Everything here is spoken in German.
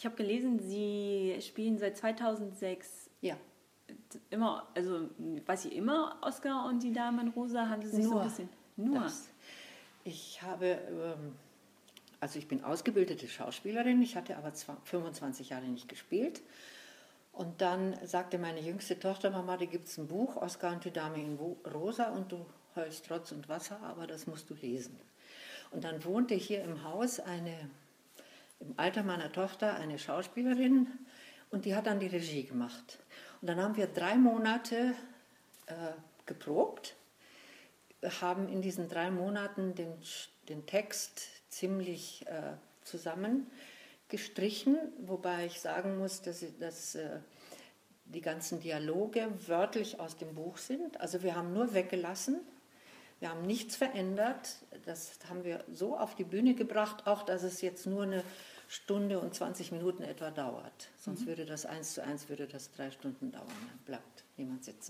Ich habe gelesen, Sie spielen seit 2006 Ja, immer, also weiß ich immer Oscar und die Dame in Rosa, haben Sie sich so Nur ein bisschen... Nur. das. Ich habe, ähm, also ich bin ausgebildete Schauspielerin, ich hatte aber zwar 25 Jahre nicht gespielt. Und dann sagte meine jüngste Tochter, Mama, da gibt es ein Buch, Oscar und die Dame in Rosa, und du heulst Trotz und Wasser, aber das musst du lesen. Und dann wohnte hier im Haus eine, im Alter meiner Tochter, eine Schauspielerin, und die hat dann die Regie gemacht. Und dann haben wir drei Monate äh, geprobt haben in diesen drei Monaten den, den Text ziemlich äh, zusammengestrichen, wobei ich sagen muss, dass, dass äh, die ganzen Dialoge wörtlich aus dem Buch sind. Also wir haben nur weggelassen, wir haben nichts verändert. Das haben wir so auf die Bühne gebracht, auch dass es jetzt nur eine Stunde und 20 Minuten etwa dauert. Sonst würde das eins zu eins würde das drei Stunden dauern. Dann bleibt niemand sitzen.